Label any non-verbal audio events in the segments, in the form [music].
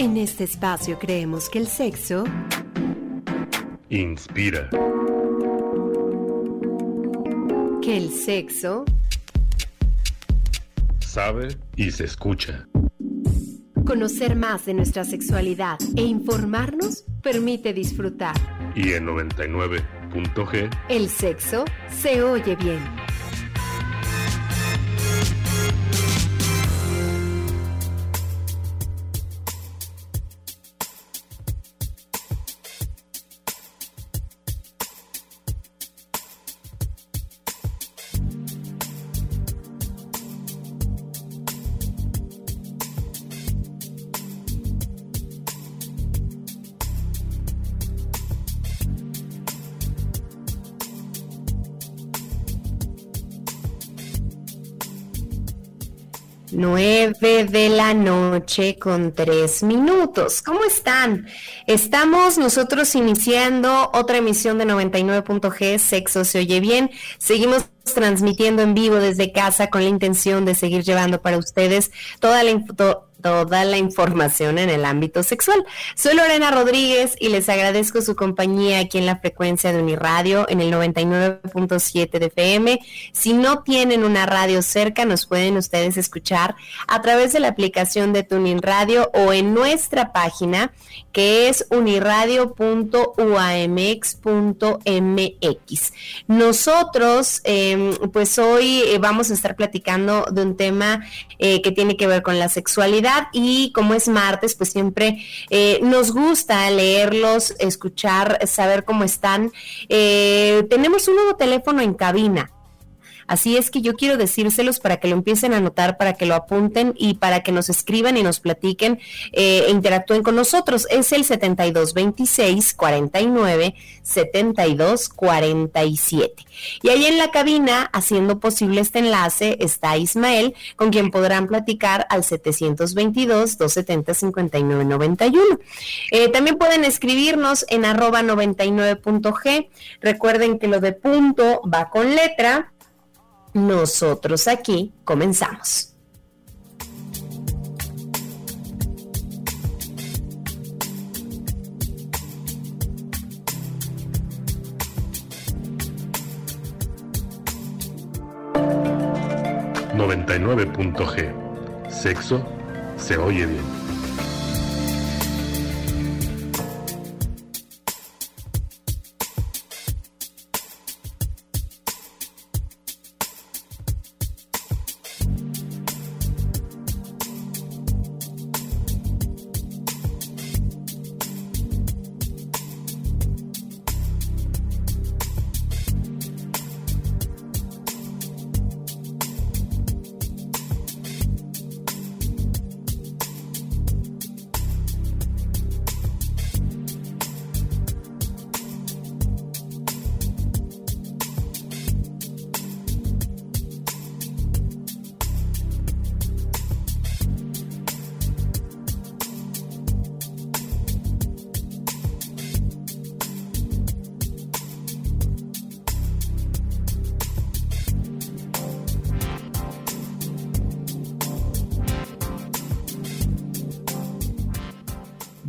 En este espacio creemos que el sexo inspira. Que el sexo sabe y se escucha. Conocer más de nuestra sexualidad e informarnos permite disfrutar. Y en 99.g, el sexo se oye bien. 9 de la noche con 3 minutos. ¿Cómo están? Estamos nosotros iniciando otra emisión de 99.g, Sexo se oye bien. Seguimos transmitiendo en vivo desde casa con la intención de seguir llevando para ustedes toda la toda la información en el ámbito sexual. Soy Lorena Rodríguez y les agradezco su compañía aquí en la frecuencia de Uniradio en el 99.7 de FM. Si no tienen una radio cerca, nos pueden ustedes escuchar a través de la aplicación de Tuning Radio o en nuestra página que es uniradio.uamx.mx. Nosotros, em, pues hoy eh, vamos a estar platicando de un tema eh, que tiene que ver con la sexualidad y como es martes, pues siempre eh, nos gusta leerlos, escuchar, saber cómo están. tenemos un nuevo teléfono en cabina. Así es que yo quiero decírselos para que lo empiecen a anotar, para que lo apunten y para que nos escriban y nos platiquen eh, e interactúen con nosotros. Es el 7226 49 72 47. Y ahí en la cabina, haciendo posible este enlace, está Ismael, con quien podrán platicar al 722 270 59 91. también pueden escribirnos en arroba 99.g. Recuerden que lo de punto va con letra nosotros aquí comenzamos. G Sexo se oye bien.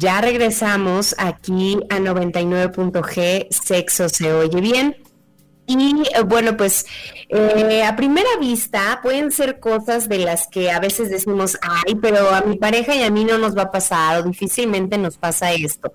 Ya regresamos aquí a 99.g, sexo se oye bien. Y eh, bueno, pues eh, a primera vista pueden ser cosas de las que a veces decimos, ay, pero a mi pareja y a mí no nos va a pasar o difícilmente nos pasa esto.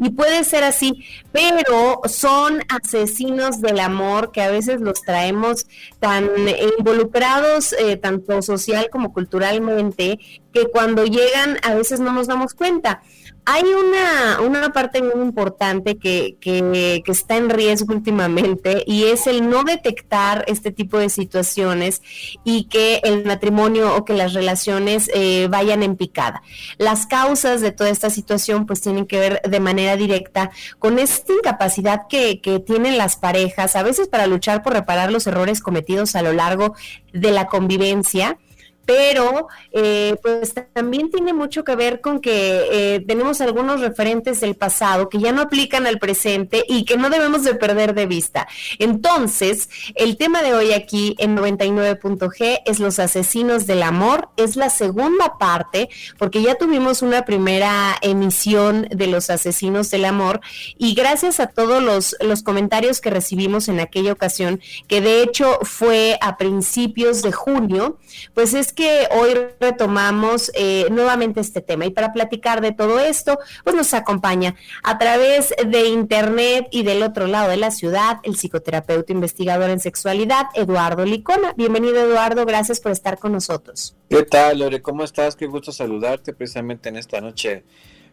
Y puede ser así, pero son asesinos del amor que a veces los traemos tan involucrados, eh, tanto social como culturalmente, que cuando llegan a veces no nos damos cuenta. Hay una, una parte muy importante que, que, está en riesgo últimamente y es el no detectar este tipo de situaciones y que el matrimonio o que las relaciones eh, vayan en picada. Las causas de toda esta situación pues tienen que ver de manera directa con esta incapacidad que, que tienen las parejas, a veces para luchar por reparar los errores cometidos a lo largo de la convivencia pero eh, pues también tiene mucho que ver con que eh, tenemos algunos referentes del pasado que ya no aplican al presente y que no debemos de perder de vista. Entonces, el tema de hoy aquí en 99.g es los asesinos del amor, es la segunda parte, porque ya tuvimos una primera emisión de los asesinos del amor y gracias a todos los, los comentarios que recibimos en aquella ocasión, que de hecho fue a principios de junio, pues es que hoy retomamos eh, nuevamente este tema. Y para platicar de todo esto, pues nos acompaña a través de internet y del otro lado de la ciudad el psicoterapeuta investigador en sexualidad, Eduardo Licona. Bienvenido, Eduardo. Gracias por estar con nosotros. ¿Qué tal, Lore? ¿Cómo estás? Qué gusto saludarte precisamente en esta noche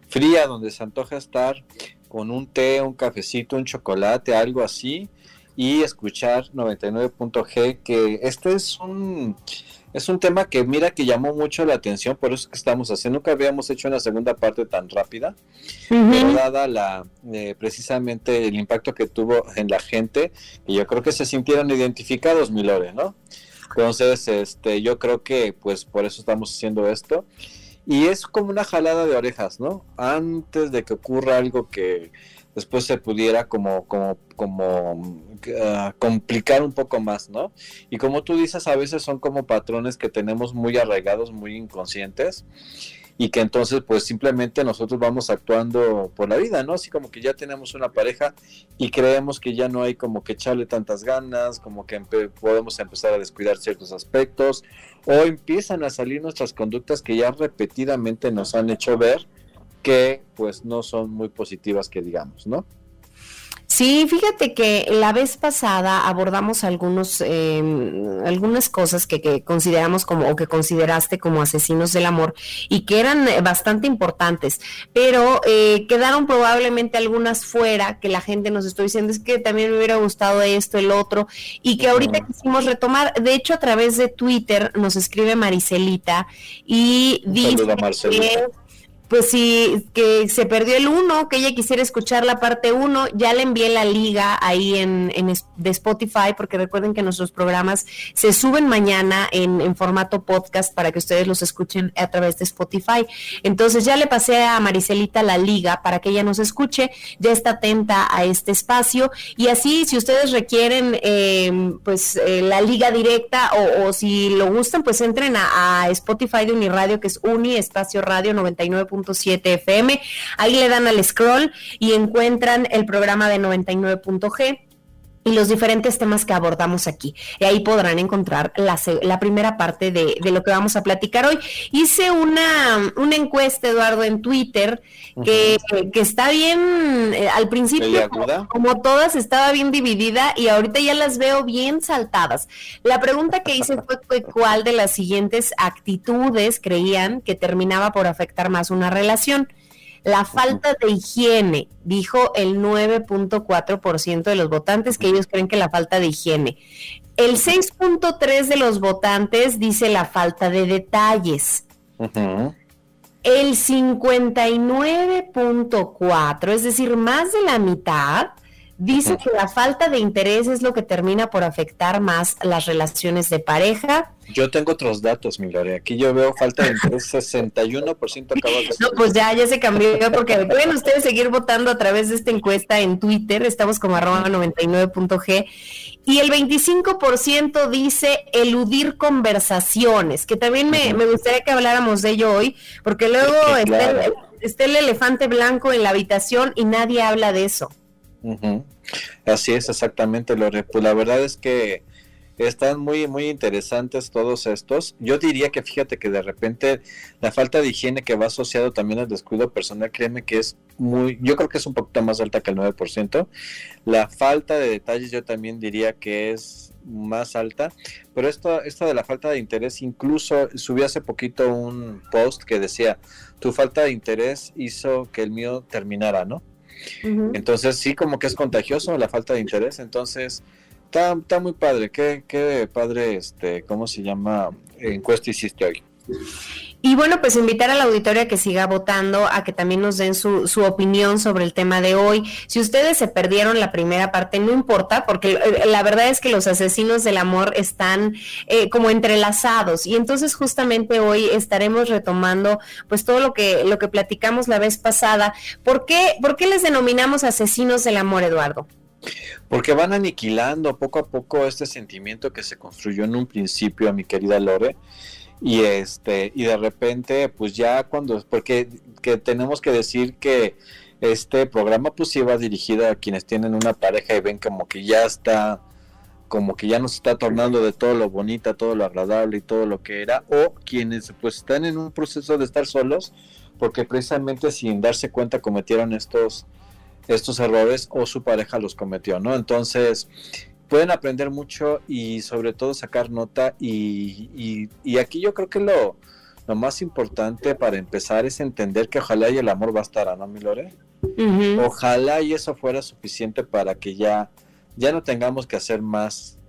fría donde se antoja estar con un té, un cafecito, un chocolate, algo así y escuchar 99.g que este es un es un tema que mira que llamó mucho la atención, por eso que estamos haciendo. Nunca habíamos hecho una segunda parte tan rápida, pero dada la eh, precisamente el impacto que tuvo en la gente, y yo creo que se sintieron identificados, Milore, ¿no? Entonces, este, yo creo que pues por eso estamos haciendo esto. Y es como una jalada de orejas, ¿no? Antes de que ocurra algo que después se pudiera como, como, como ah, complicar un poco más, ¿no? Y como tú dices, a veces son como patrones que tenemos muy arraigados, muy inconscientes y que entonces pues simplemente nosotros vamos actuando por la vida, ¿no? Así como que ya tenemos una pareja y creemos que ya no hay como que echarle tantas ganas, como que podemos empezar a descuidar ciertos aspectos o empiezan a salir nuestras conductas que ya repetidamente nos han hecho ver que pues no son muy positivas que digamos, ¿no? Sí, fíjate que la vez pasada abordamos algunos, em, algunas cosas que, consideramos como, o que consideraste como asesinos del amor y que eran eh, bastante importantes, pero eh, quedaron probablemente algunas fuera que la gente nos estuvo diciendo es que también me hubiera gustado esto, el otro, y que ahorita quisimos retomar. De hecho, a través de Twitter nos escribe Maricelita y dice que pues sí, que se perdió el 1, que ella quisiera escuchar la parte 1, ya le envié la liga ahí en, en, de Spotify, porque recuerden que nuestros programas se suben mañana en, formato podcast para que ustedes los escuchen a través de Spotify. Entonces ya le pasé a Maricelita la liga para que ella nos escuche, ya está atenta a este espacio y así si ustedes requieren em, pues eh, la liga directa o, o, si lo gustan, pues entren a, a Spotify de Uniradio, que es Uni Espacio Radio 99 FM. Ahí le dan al scroll y encuentran el programa de 99.g y los diferentes temas que abordamos aquí. Y ahí podrán encontrar la, primera parte de, lo que vamos a platicar hoy. Hice una, una encuesta, Eduardo, en Twitter, que, está bien, eh, al principio, como, todas, estaba bien dividida y ahorita ya las veo bien saltadas. La pregunta que hice fue cuál de las siguientes actitudes creían que terminaba por afectar más una relación. La falta de higiene, dijo el 9.4% de los votantes que ellos creen que la falta de higiene. El 6.3% de los votantes dice la falta de detalles. El 59.4%, es decir, más de la mitad, Dice que la falta de interés es lo que termina por afectar más las relaciones de pareja. Yo tengo otros datos, mi Gloria. Aquí yo veo falta de interés 61% acabas de No, pues ya, ya se cambió, porque pueden ustedes seguir votando a través de esta encuesta en Twitter, estamos como arroba 99.g, y el 25% dice eludir conversaciones, que también me, gustaría que habláramos de ello hoy, porque luego está el elefante blanco en la habitación y nadie habla de eso. Así es, exactamente, Lore. Pues la verdad es que están muy, muy interesantes todos estos. Yo diría que fíjate que de repente la falta de higiene que va asociado también al descuido personal, créeme que es muy, yo creo que es un poquito más alta que el 9%. La falta de detalles yo también diría que es más alta, pero esto, esta de la falta de interés, incluso subí hace poquito un post que decía, tu falta de interés hizo que el mío terminara, ¿no? Entonces sí como que es contagioso la falta de interés, entonces está, está muy padre, qué, qué padre, este, ¿cómo se llama? Encuesta hiciste hoy. Y bueno, pues invitar a la auditoria que siga votando, a que también nos den su, su, opinión sobre el tema de hoy. Si ustedes se perdieron la primera parte, no importa, porque eh, la verdad es que los asesinos del amor están eh, como entrelazados. Y entonces justamente hoy estaremos retomando pues todo lo que, lo que platicamos la vez pasada. ¿Por qué, ¿Por qué les denominamos asesinos del amor, Eduardo? Porque van aniquilando poco a poco este sentimiento que se construyó en un principio, mi querida Lore y este y de repente pues ya cuando porque que tenemos que decir que este programa pues iba dirigido a quienes tienen una pareja y ven como que ya está como que ya nos está tornando de todo lo bonito, todo lo agradable y todo lo que era, o quienes pues están en un proceso de estar solos, porque precisamente sin darse cuenta cometieron estos, estos errores o su pareja los cometió, ¿no? Entonces, pueden aprender mucho y sobre todo sacar nota y, y, aquí yo creo que lo, lo, más importante para empezar es entender que ojalá y el amor bastará, ¿no, mi Lore? Ojalá y eso fuera suficiente para que ya, ya no tengamos que hacer más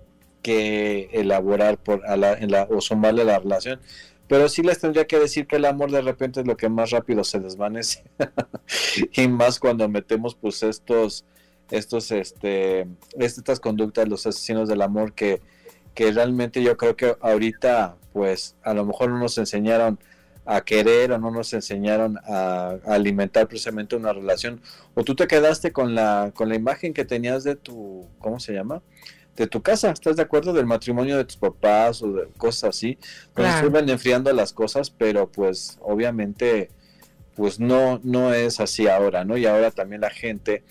que elaborar por a la, en la, o sumarle la relación. Pero sí les tendría que decir que el amor de repente es lo que más rápido se desvanece. [laughs] y más cuando metemos pues estos estos, este, estas conductas, los asesinos del amor que, que realmente yo creo que ahorita, pues a lo mejor no nos enseñaron a querer o no nos enseñaron a, alimentar precisamente una relación. O tú te quedaste con la con la imagen que tenías de tu cómo se llama de tu casa estás de acuerdo del matrimonio de tus papás o de cosas así se van enfriando las cosas pero pues obviamente pues no no es así ahora no y ahora también la gente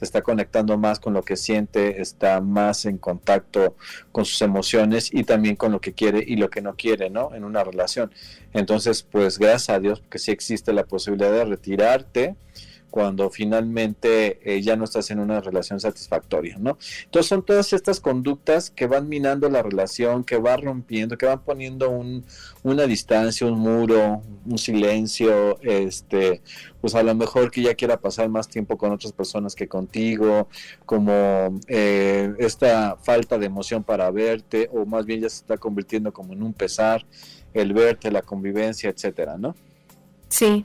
se está conectando más con lo que siente, está más en contacto con sus emociones y también con lo que quiere y lo que no quiere, ¿no? En una relación. Entonces, pues gracias a Dios que sí existe la posibilidad de retirarte cuando finalmente eh, ya no estás en una relación satisfactoria, ¿no? Entonces son todas estas conductas que van minando la relación, que van rompiendo, que van poniendo un, una distancia, un muro, un silencio, este, pues a lo mejor que ya quiera pasar más tiempo con otras personas que contigo, como eh, esta falta de emoción para verte, o más bien ya se está convirtiendo como en un pesar el verte, la convivencia, etcétera, ¿no? Sí,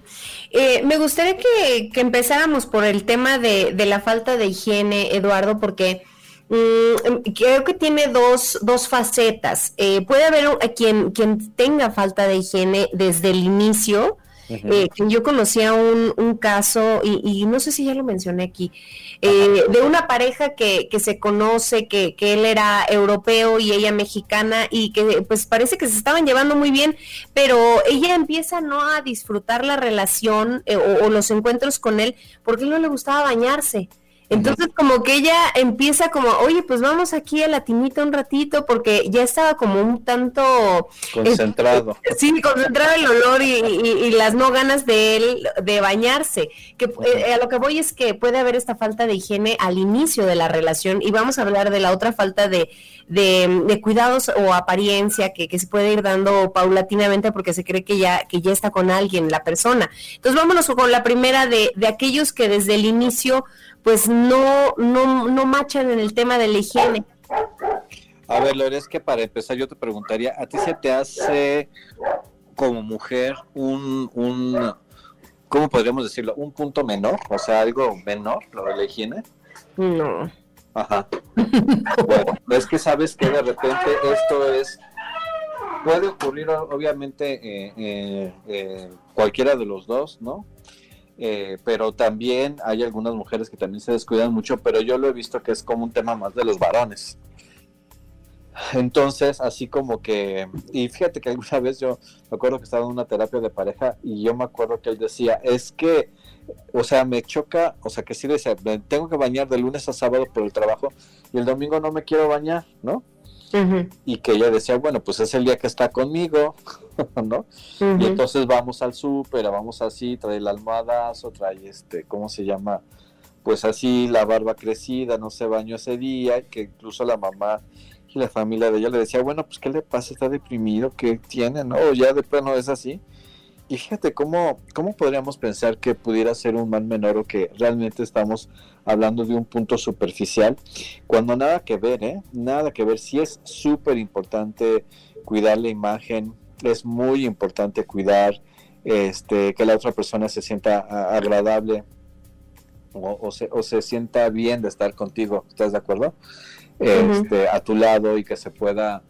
eh, me gustaría que, empezáramos por el tema de, la falta de higiene, Eduardo, porque mm, creo que tiene dos, dos facetas. Eh, puede haber quien, quien tenga falta de higiene desde el inicio, eh, yo conocía un, caso, y, no sé si ya lo mencioné aquí, eh, de una pareja que, que se conoce, que, que, él era europeo y ella mexicana, y que pues parece que se estaban llevando muy bien, pero ella empieza no a disfrutar la relación eh, o, los encuentros con él porque no le gustaba bañarse. Entonces como que ella empieza como, oye, pues vamos aquí a la tinita un ratito porque ya estaba como un tanto... Concentrado. sí, concentrado el olor y, las no ganas de él de bañarse. Que eh, a lo que voy es que puede haber esta falta de higiene al inicio de la relación y vamos a hablar de la otra falta de, de, cuidados o apariencia que, que, se puede ir dando paulatinamente porque se cree que ya, que ya está con alguien la persona. Entonces vámonos con la primera de, de aquellos que desde el inicio pues no, no, no machan en el tema de la higiene. A ver, Lore, es que para empezar yo te preguntaría, ¿a ti se te hace como mujer un, un, ¿cómo podríamos decirlo? ¿Un punto menor? O sea, algo menor, lo de la higiene. No. Ajá. bueno, es que sabes que de repente esto es, puede ocurrir obviamente eh, eh, eh, cualquiera de los dos, ¿no? Eh, pero también hay algunas mujeres que también se descuidan mucho, pero yo lo he visto que es como un tema más de los varones. Entonces, así como que, y fíjate que alguna vez yo me acuerdo que estaba en una terapia de pareja y yo me acuerdo que él decía, es que, o sea, me choca, o sea, que sí decía, tengo que bañar de lunes a sábado por el trabajo y el domingo no me quiero bañar, ¿no? Y que ella decía, bueno, pues es el día que está conmigo, [laughs] ¿no? Y entonces vamos al súper, vamos así, trae el almohadazo, trae este, ¿cómo se llama? Pues así, la barba crecida, no se bañó ese día, que incluso la mamá y la familia de ella le decía, bueno, pues ¿qué le pasa? ¿Está deprimido? ¿Qué tiene? ¿No? O ya de plano es así. Y fíjate cómo, cómo podríamos pensar que pudiera ser un mal menor o que realmente estamos hablando de un punto superficial, cuando nada que ver, ¿eh? Nada que ver. Sí es súper importante cuidar la imagen, es muy importante cuidar este, que la otra persona se sienta agradable o, se, o, se, sienta bien de estar contigo, ¿estás de acuerdo? Este, a tu lado y que se pueda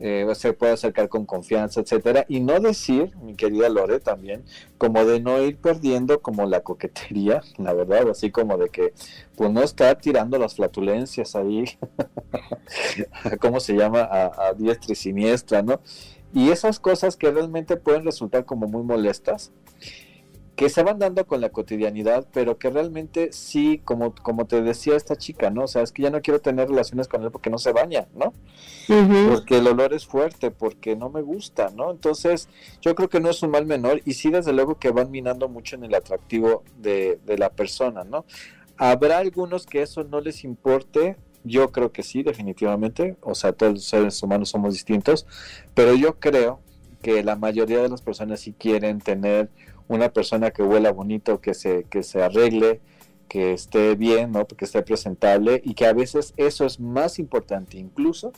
eh, se puede acercar con confianza, etcétera, y no decir, mi querida Lore, también, como de no ir perdiendo como la coquetería, [laughs] la verdad, así como de que, pues no estar tirando las flatulencias ahí, [laughs] ¿cómo se llama? A, a diestra y siniestra, ¿no? Y esas cosas que realmente pueden resultar como muy molestas, que se van dando con la cotidianidad, pero que realmente sí, como, como te decía esta chica, ¿no? O sea, es que ya no quiero tener relaciones con él porque no se baña, ¿no? Porque el olor es fuerte, porque no me gusta, ¿no? Entonces, yo creo que no es un mal menor y sí, desde luego que van minando mucho en el atractivo de, de la persona, ¿no? Habrá algunos que eso no les importe, yo creo que sí, definitivamente, o sea, todos los seres humanos somos distintos, pero yo creo que la mayoría de las personas sí quieren tener una persona que huela bonito, que se, que se arregle, que esté bien, ¿no? que esté presentable y que a veces eso es más importante incluso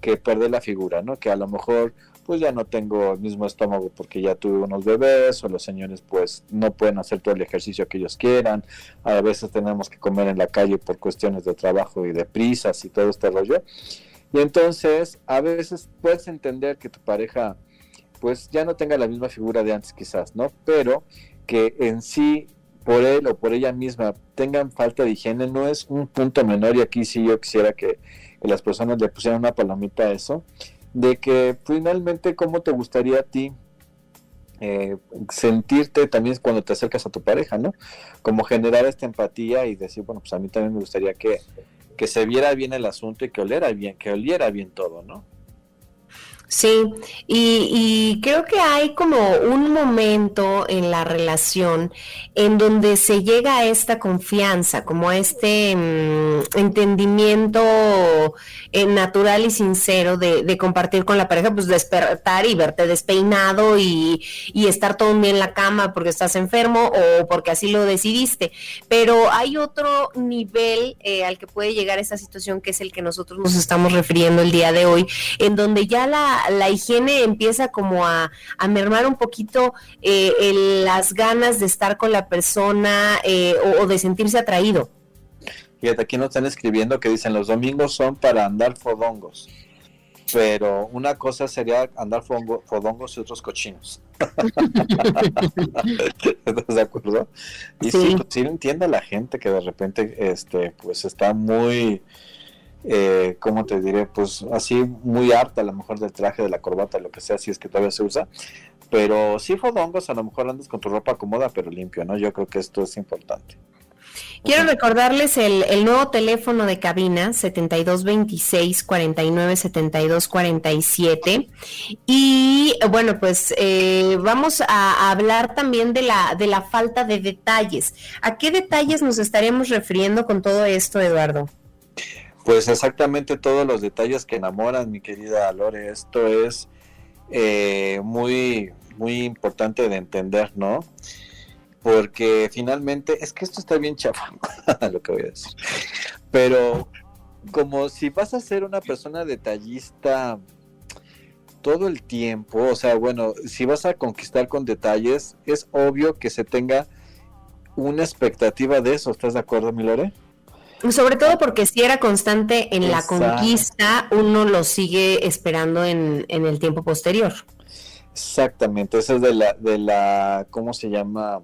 que perder la figura, ¿no? Que a lo mejor pues ya no tengo el mismo estómago porque ya tuve unos bebés o los señores pues no pueden hacer todo el ejercicio que ellos quieran, a veces tenemos que comer en la calle por cuestiones de trabajo y de prisas y todo este rollo. Y entonces a veces puedes entender que tu pareja pues ya no tenga la misma figura de antes quizás, ¿no? Pero que en sí, por él o por ella misma, tengan falta de higiene, no es un punto menor, y aquí sí yo quisiera que, las personas le pusieran una palomita a eso, de que finalmente cómo te gustaría a ti eh, sentirte también cuando te acercas a tu pareja, ¿no? Como generar esta empatía y decir, bueno, pues a mí también me gustaría que, que se viera bien el asunto y que oliera bien, que oliera bien todo, ¿no? Sí, y, creo que hay como un momento en la relación en donde se llega a esta confianza, como a este mm, entendimiento eh, natural y sincero de, compartir con la pareja, pues despertar y verte despeinado y, estar todo un día en la cama porque estás enfermo o porque así lo decidiste. Pero hay otro nivel eh, al que puede llegar esa situación que es el que nosotros nos estamos refiriendo el día de hoy, en donde ya la la, higiene empieza como a, mermar un poquito eh, las ganas de estar con la persona eh, o, de sentirse atraído. Fíjate, aquí nos están escribiendo que dicen los domingos son para andar fodongos. Pero una cosa sería andar fodongos y otros cochinos. [laughs] ¿Estás de acuerdo? Y sí, pues, sí entiende la gente que de repente este, pues está muy eh, ¿cómo te diré? Pues así muy harta a lo mejor del traje, de la corbata, lo que sea, si es que todavía se usa. Pero sí fodongos, a lo mejor andas con tu ropa cómoda, pero limpio, ¿no? Yo creo que esto es importante. Quiero recordarles el, nuevo teléfono de cabina 7226 49 72 47 y bueno pues eh, vamos a, hablar también de la de la falta de detalles. ¿A qué detalles nos estaremos refiriendo con todo esto, Eduardo? Pues exactamente todos los detalles que enamoran, mi querida Lore. Esto es eh, muy, muy importante de entender, ¿no? Porque finalmente, es que esto está bien chafa, [laughs] lo que voy a decir. Pero como si vas a ser una persona detallista todo el tiempo, o sea, bueno, si vas a conquistar con detalles, es obvio que se tenga una expectativa de eso. ¿Estás de acuerdo, mi Lore? Sobre todo porque si era constante en la conquista, uno lo sigue esperando en, en, el tiempo posterior. Exactamente, esa es de la, de la, ¿cómo se llama?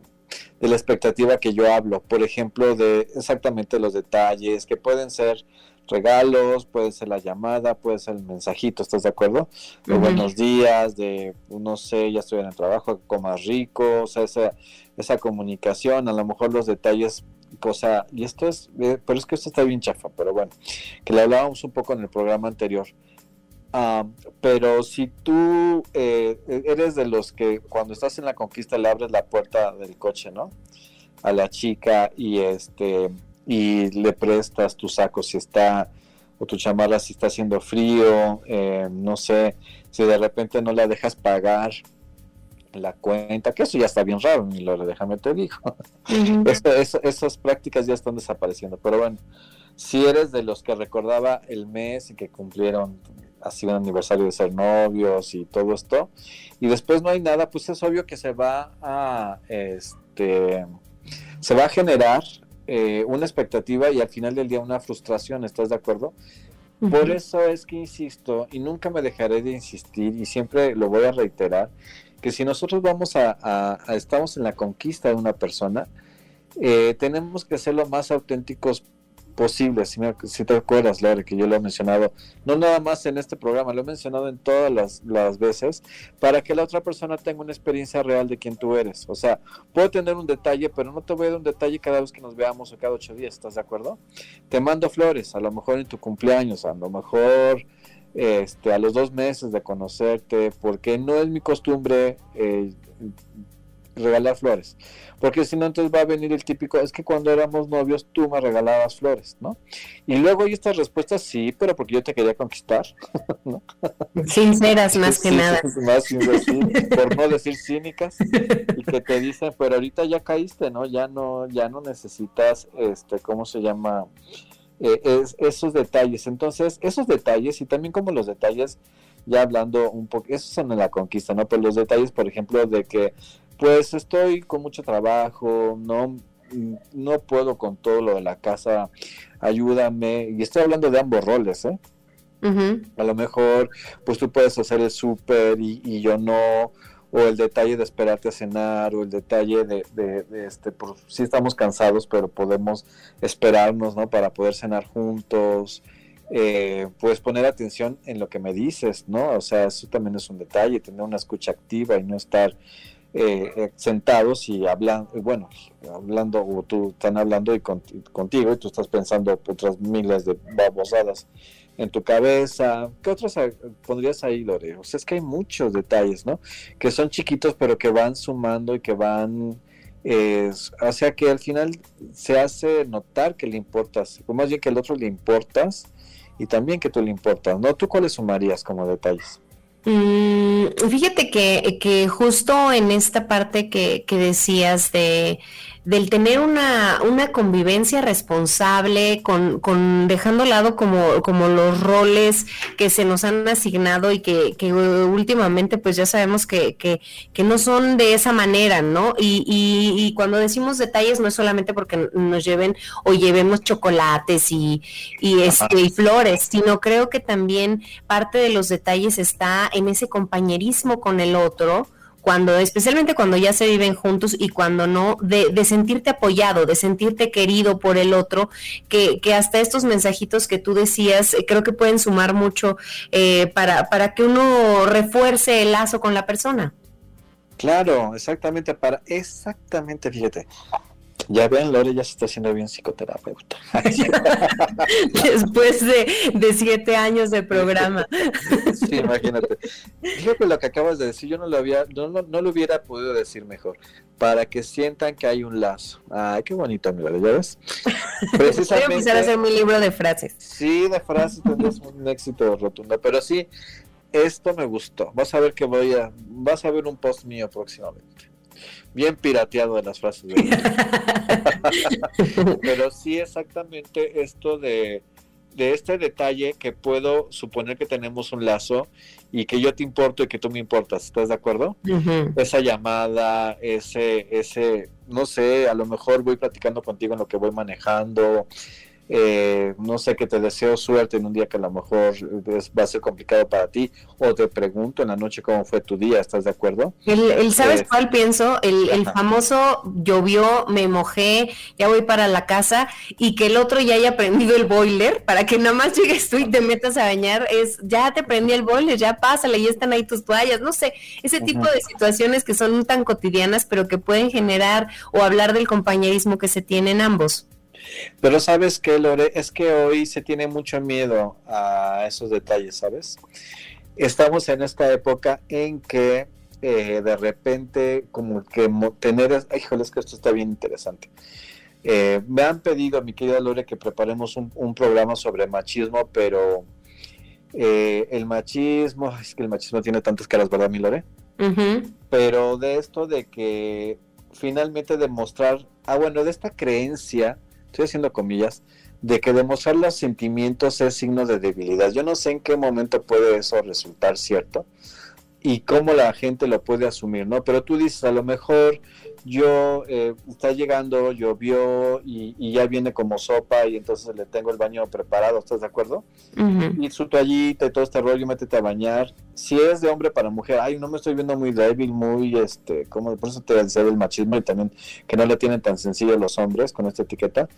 De la expectativa que yo hablo. Por ejemplo, de exactamente los detalles, que pueden ser regalos, puede ser la llamada, puede ser el mensajito, ¿estás de acuerdo? De buenos días, de, no sé, ya estoy en el trabajo, comas rico, o sea, esa, esa comunicación, a lo mejor los detalles cosa, y esto es, eh, pero es que esto está bien chafa, pero bueno, que le hablábamos un poco en el programa anterior. Ah, pero si tú eh, eres de los que cuando estás en la conquista le abres la puerta del coche, ¿no? A la chica y este y le prestas tu saco si está o tu chamarra si está haciendo frío, eh, no sé, si de repente no la dejas pagar la cuenta, que eso ya está bien raro, ni lo déjame te dijo. [laughs] esas prácticas ya están desapareciendo, pero bueno, si eres de los que recordaba el mes y que cumplieron así un aniversario de ser novios y todo esto, y después no hay nada, pues es obvio que se va a, este, se va a generar eh, una expectativa y al final del día una frustración, ¿estás de acuerdo? Por eso es que insisto, y nunca me dejaré de insistir, y siempre lo voy a reiterar, que si nosotros vamos a, estamos en la conquista de una persona, eh, tenemos que ser lo más auténticos posible, si, si, te acuerdas, Lore, que yo lo he mencionado, no nada más en este programa, lo he mencionado en todas las, las, veces, para que la otra persona tenga una experiencia real de quién tú eres. O sea, puedo tener un detalle, pero no te voy a dar un detalle cada vez que nos veamos o cada ocho días, ¿estás de acuerdo? Te mando flores, a lo mejor en tu cumpleaños, a lo mejor este, a los dos meses de conocerte, porque no es mi costumbre eh, regalar flores. Porque si no, entonces va a venir el típico, es que cuando éramos novios tú me regalabas flores, ¿no? Y luego hay estas respuestas, sí, pero porque yo te quería conquistar, [laughs] ¿no? Sinceras [laughs] más que nada. Más por no decir cínicas, y que te dicen, pero ahorita ya caíste, ¿no? Ya no, ya no necesitas, este, ¿cómo se llama? Eh, es, esos detalles. Entonces, esos detalles, y también como los detalles, ya hablando un poco, esos son en la conquista, ¿no? Pero los detalles, por ejemplo, de que pues estoy con mucho trabajo, no, no puedo con todo lo de la casa, ayúdame. Y estoy hablando de ambos roles, ¿eh? A lo mejor, pues tú puedes hacer el súper y, yo no, o el detalle de esperarte a cenar, o el detalle de, de, este, por, sí estamos cansados, pero podemos esperarnos, ¿no? Para poder cenar juntos. Eh, pues poner atención en lo que me dices, ¿no? O sea, eso también es un detalle, tener una escucha activa y no estar eh, eh, sentados y hablando, bueno, hablando, o tú están hablando y contigo y tú estás pensando otras miles de babosadas en tu cabeza. ¿Qué otros pondrías ahí, Lore? O sea, es que hay muchos detalles, ¿no? Que son chiquitos, pero que van sumando y que van. Eh, o sea, que al final se hace notar que le importas, o más bien que el otro le importas y también que tú le importas, ¿no? ¿Tú cuáles sumarías como detalles? Mm, fíjate que, que, justo en esta parte que, que decías de del tener una, una convivencia responsable, con, con dejando al lado como, como los roles que se nos han asignado y que, que últimamente pues ya sabemos que, que, que, no son de esa manera, ¿no? Y, y, cuando decimos detalles no es solamente porque nos lleven o llevemos chocolates y, y, este, y flores, sino creo que también parte de los detalles está en ese compañerismo con el otro, cuando, especialmente cuando ya se viven juntos y cuando no, de, de sentirte apoyado, de sentirte querido por el otro, que, que, hasta estos mensajitos que tú decías, eh, creo que pueden sumar mucho eh, para, para que uno refuerce el lazo con la persona. Claro, exactamente, para, exactamente, fíjate, ya ven, Lore ya se está haciendo bien psicoterapeuta. [laughs] Después de, siete años de programa. sí, imagínate. Fíjate lo que acabas de decir, yo no lo había, no, no, lo hubiera podido decir mejor. Para que sientan que hay un lazo. Ay, qué bonito, mi ¿ya ves? Precisamente. [laughs] Voy a empezar a hacer mi libro de frases. Sí, de frases tendrás un éxito rotundo. Pero sí, esto me gustó. Vas a ver que voy a, vas a ver un post mío próximamente bien pirateado de las frases. [laughs] Pero sí exactamente esto de, de este detalle que puedo suponer que tenemos un lazo y que yo te importo y que tú me importas, ¿estás de acuerdo? Esa llamada, ese, ese, no sé, a lo mejor voy platicando contigo en lo que voy manejando, eh, no sé, que te deseo suerte en un día que a lo mejor va a ser complicado para ti, o te pregunto en la noche cómo fue tu día, ¿estás de acuerdo? El, ¿Sabes cuál pienso? El, el, famoso llovió, me mojé, ya voy para la casa, y que el otro ya haya prendido el boiler, para que nada más llegues tú y te metas a bañar, es, ya te prendí el boiler, ya pásale, ya están ahí tus toallas, no sé, ese tipo de situaciones que son tan cotidianas, pero que pueden generar o hablar del compañerismo que se tienen ambos. Pero sabes que, Lore, es que hoy se tiene mucho miedo a esos detalles, ¿sabes? Estamos en esta época en que eh, de repente como que tener, híjole, es que esto está bien interesante. Eh, me han pedido, mi querida Lore, que preparemos un, programa sobre machismo, pero eh, el machismo, es que el machismo tiene tantas caras, ¿verdad, mi Lore? Pero de esto de que finalmente demostrar, ah, bueno, de esta creencia estoy haciendo comillas, de que demostrar los sentimientos es signo de debilidad. Yo no sé en qué momento puede eso resultar cierto y cómo la gente lo puede asumir, ¿no? Pero tú dices, a lo mejor yo eh, está llegando, llovió y, y, ya viene como sopa y entonces le tengo el baño preparado, ¿estás de acuerdo? Y su toallita y todo este rollo, métete a bañar. Si es de hombre para mujer, ay, no me estoy viendo muy débil, muy, este, como por eso te decía el machismo y también que no le tienen tan sencillo los hombres con esta etiqueta,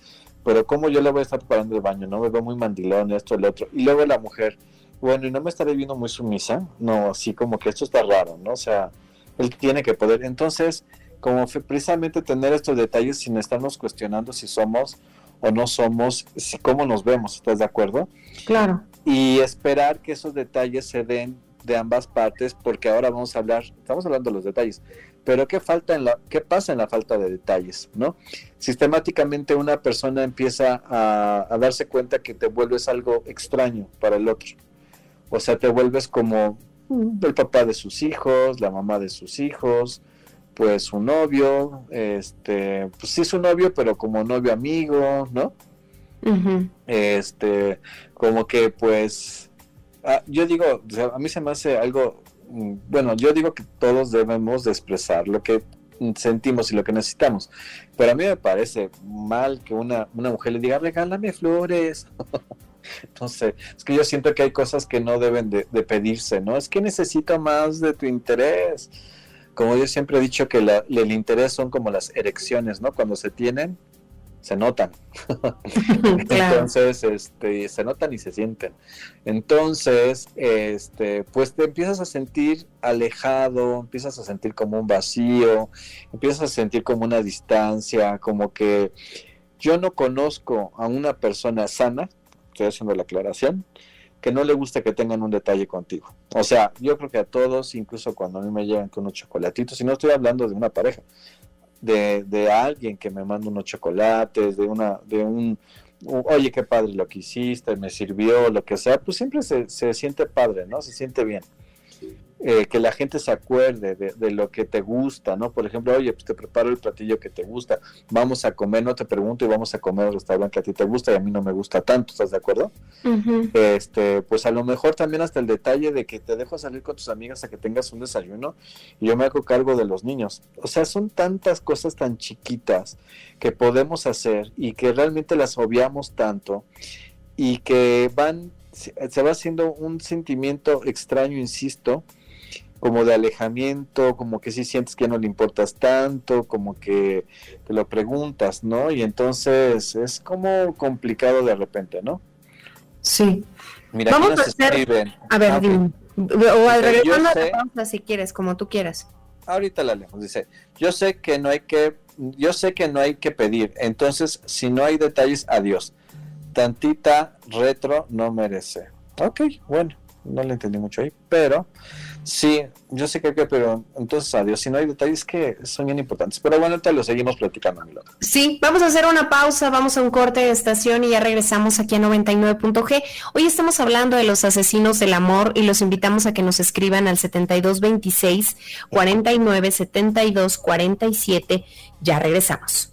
pero como yo le voy a estar preparando el baño, ¿no? Me veo muy mandilón, esto, el otro. Y luego la mujer, bueno, y no me estaré viendo muy sumisa, no, así como que esto está raro, ¿no? O sea, él tiene que poder. Entonces, como precisamente tener estos detalles sin estarnos cuestionando si somos o no somos, si, cómo nos vemos, ¿estás de acuerdo? Claro. Y esperar que esos detalles se den de ambas partes, porque ahora vamos a hablar, estamos hablando de los detalles, pero ¿qué, falta en la, qué pasa en la falta de detalles? ¿no? Sistemáticamente una persona empieza a, a darse cuenta que te vuelves algo extraño para el otro. O sea, te vuelves como el papá de sus hijos, la mamá de sus hijos, pues su novio, este, pues sí su novio, pero como novio amigo, ¿no? Este, como que pues, ah, yo digo, a mí se me hace algo, mm, bueno, yo digo que todos debemos de expresar lo que sentimos y lo que necesitamos, pero a mí me parece mal que una, una mujer le diga, regálame flores. [laughs] Entonces, es que yo siento que hay cosas que no deben de, de pedirse, ¿no? Es que necesito más de tu interés como yo siempre he dicho que el interés son como las erecciones, ¿no? Cuando se tienen, se notan. [laughs] Entonces, este, se notan y se sienten. Entonces, este, pues te empiezas a sentir alejado, empiezas a sentir como un vacío, empiezas a sentir como una distancia, como que yo no conozco a una persona sana, estoy haciendo la aclaración, que no le gusta que tengan un detalle contigo. O sea, yo creo que a todos, incluso cuando a mí me llegan con unos chocolatitos, y no estoy hablando de una pareja, de, de alguien que me manda unos chocolates, de una, de un, oye, qué padre lo que hiciste, me sirvió, lo que sea, pues siempre se, se siente padre, ¿no? Se siente bien. Eh, que la gente se acuerde de, lo que te gusta, ¿no? Por ejemplo, oye, pues te preparo el platillo que te gusta, vamos a comer, no te pregunto y vamos a comer al restaurante que a ti te gusta y a mí no me gusta tanto, ¿estás de acuerdo? Este, pues a lo mejor también hasta el detalle de que te dejo salir con tus amigas a que tengas un desayuno y yo me hago cargo de los niños. O sea, son tantas cosas tan chiquitas que podemos hacer y que realmente las obviamos tanto y que van, se va haciendo un sentimiento extraño, insisto, como de alejamiento, como que si sientes que no le importas tanto, como que te lo preguntas, ¿no? Y entonces es como complicado de repente, ¿no? Sí. Mira, Vamos a hacer... A ver, ah. O al regresando a la pausa si quieres, como tú quieras. Ahorita la leemos, dice, yo sé que no hay que, yo sé que no hay que pedir, entonces si no hay detalles, adiós. Tantita retro no merece. Ok, bueno, no le entendí mucho ahí, pero Sí, yo sé que que, pero entonces adiós. Si no hay detalles que son bien importantes. Pero bueno, te lo seguimos platicando, Sí, vamos a hacer una pausa, vamos a un corte de estación y ya regresamos aquí a 99.g. Hoy estamos hablando de los asesinos del amor y los invitamos a que nos escriban al 7226 49 72 47. Ya regresamos.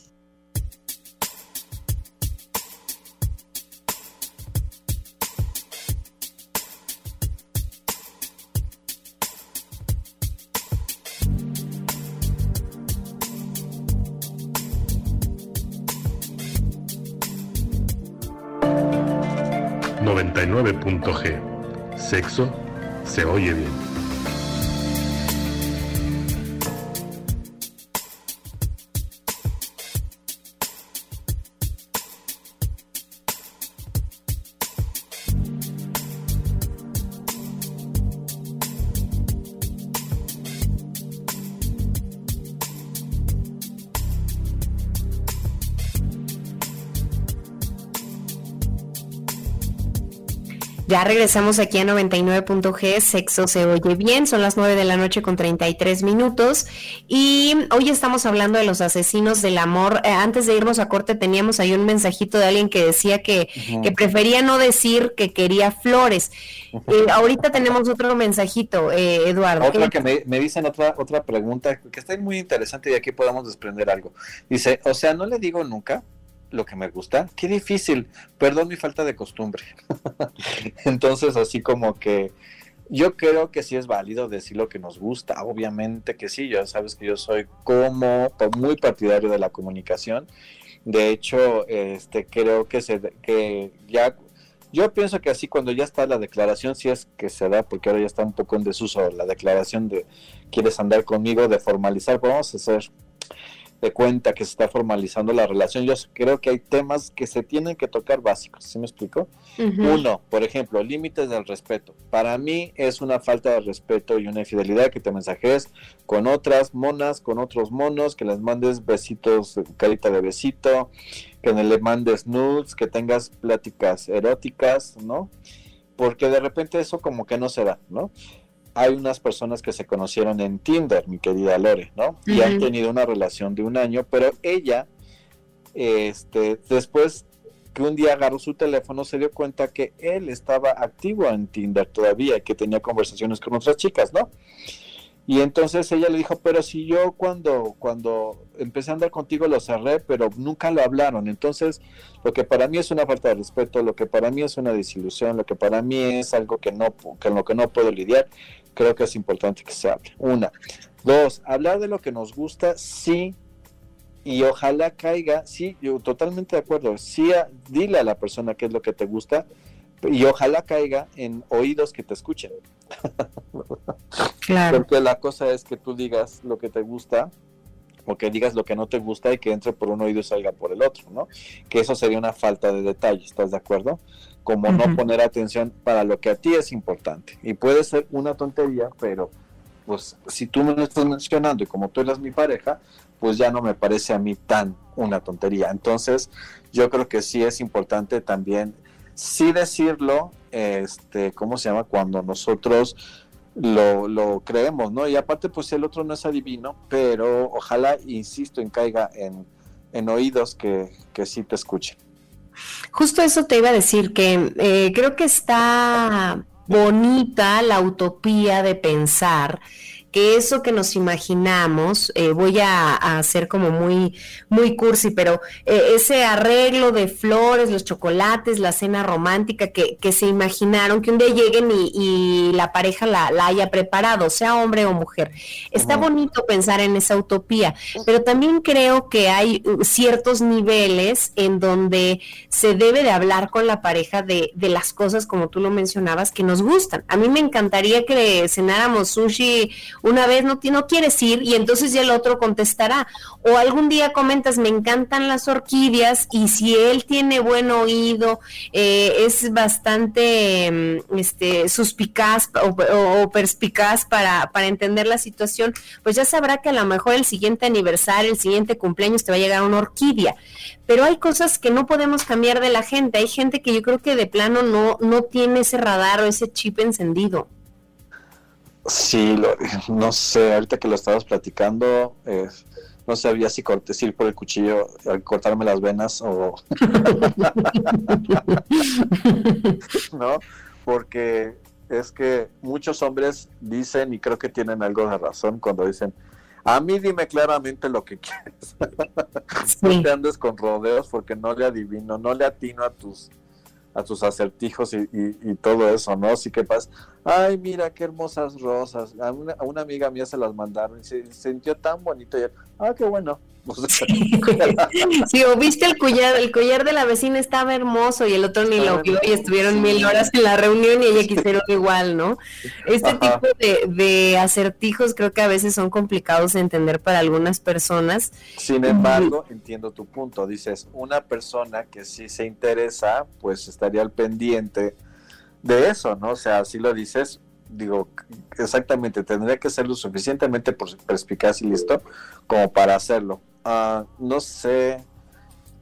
99.g. Sexo se oye bien. Ya regresamos aquí a 99.g, sexo se oye bien, son las 9 de la noche con 33 minutos y hoy estamos hablando de los asesinos del amor. Eh, antes de irnos a corte teníamos ahí un mensajito de alguien que decía que, que prefería no decir que quería flores. Eh, ahorita tenemos otro mensajito, eh, Eduardo. Otra que me, me, dicen otra, otra pregunta que está muy interesante y aquí podemos desprender algo. Dice, o sea, no le digo nunca lo que me gusta. Qué difícil, perdón mi falta de costumbre. [laughs] Entonces, así como que yo creo que sí es válido decir lo que nos gusta, obviamente que sí, ya sabes que yo soy como muy partidario de la comunicación. De hecho, este creo que se que ya yo pienso que así cuando ya está la declaración, si es que se da, porque ahora ya está un poco en desuso la declaración de quieres andar conmigo, de formalizar, pues vamos a hacer de cuenta que se está formalizando la relación, yo creo que hay temas que se tienen que tocar básicos, ¿sí me explico? Uno, por ejemplo, límites del respeto. Para mí es una falta de respeto y una infidelidad que te mensajes con otras monas, con otros monos, que les mandes besitos, carita de besito, que le mandes nudes, que tengas pláticas eróticas, ¿no? Porque de repente eso como que no se da, ¿no? Hay unas personas que se conocieron en Tinder, mi querida Lore, ¿no? Y han tenido una relación de un año, pero ella, este, después que un día agarró su teléfono, se dio cuenta que él estaba activo en Tinder todavía que tenía conversaciones con otras chicas, ¿no? Y entonces ella le dijo, pero si yo cuando, cuando empecé a andar contigo lo cerré, pero nunca lo hablaron. Entonces, lo que para mí es una falta de respeto, lo que para mí es una desilusión, lo que para mí es algo que no, que lo que no puedo lidiar, creo que es importante que se hable. Una. Dos, hablar de lo que nos gusta, sí, y ojalá caiga, sí, yo totalmente de acuerdo, sí, dile a la persona qué es lo que te gusta, y ojalá caiga en oídos que te escuchen. Claro. Porque la cosa es que tú digas lo que te gusta o que digas lo que no te gusta y que entre por un oído y salga por el otro, ¿no? Que eso sería una falta de detalle, ¿estás de acuerdo? Como no poner atención para lo que a ti es importante. Y puede ser una tontería, pero pues si tú me lo estás mencionando y como tú eres mi pareja, pues ya no me parece a mí tan una tontería. Entonces, yo creo que sí es importante también sí decirlo, este, ¿cómo se llama? Cuando nosotros lo, lo creemos, ¿no? Y aparte, pues el otro no es adivino, pero ojalá, insisto, en caiga en, en oídos que, que sí te escuchen. Justo eso te iba a decir, que eh, creo que está bonita la utopía de pensar que eso que nos imaginamos, eh, voy a, hacer como muy, muy cursi, pero eh, ese arreglo de flores, los chocolates, la cena romántica que, que se imaginaron, que un día lleguen y, la pareja la, la, haya preparado, sea hombre o mujer. Está bonito pensar en esa utopía, pero también creo que hay uh, ciertos niveles en donde se debe de hablar con la pareja de, de las cosas, como tú lo mencionabas, que nos gustan. A mí me encantaría que cenáramos sushi una vez no, no quieres ir y entonces ya el otro contestará. O algún día comentas, me encantan las orquídeas y si él tiene buen oído, eh, es bastante mm, este, suspicaz o, perspicaz para, para entender la situación, pues ya sabrá que a lo mejor el siguiente aniversario, el siguiente cumpleaños te va a llegar una orquídea. Pero hay cosas que no podemos cambiar de la gente. Hay gente que yo creo que de plano no, no tiene ese radar o ese chip encendido. Sí, lo, [laughs] no sé, ahorita que lo estabas platicando, eh, no sabía si cortes ir por el cuchillo, al cortarme las venas o... [laughs] ¿No? Porque es que muchos hombres dicen, y creo que tienen algo de razón cuando dicen, a mí dime claramente lo que quieres. [laughs] no te andes con rodeos porque no le adivino, no le atino a tus a tus acertijos y, y, todo eso, ¿no? Sí que pasa, ay, mira qué hermosas rosas, a una, a una amiga mía se las mandaron y se, sintió tan bonito. Y, ah, qué bueno, [laughs] [laughs] Sí, o viste el collar, el collar de la vecina estaba hermoso y el otro ni lo vio y estuvieron mil horas en la reunión y ella quisieron igual, ¿no? Este tipo de, acertijos creo que a veces son complicados de entender para algunas personas. Sin embargo, entiendo tu punto. Dices, una persona que sí se interesa, pues estaría al pendiente de eso, ¿no? O sea, si lo dices, digo, exactamente, tendría que ser lo suficientemente perspicaz y listo como para hacerlo. Ah, no sé,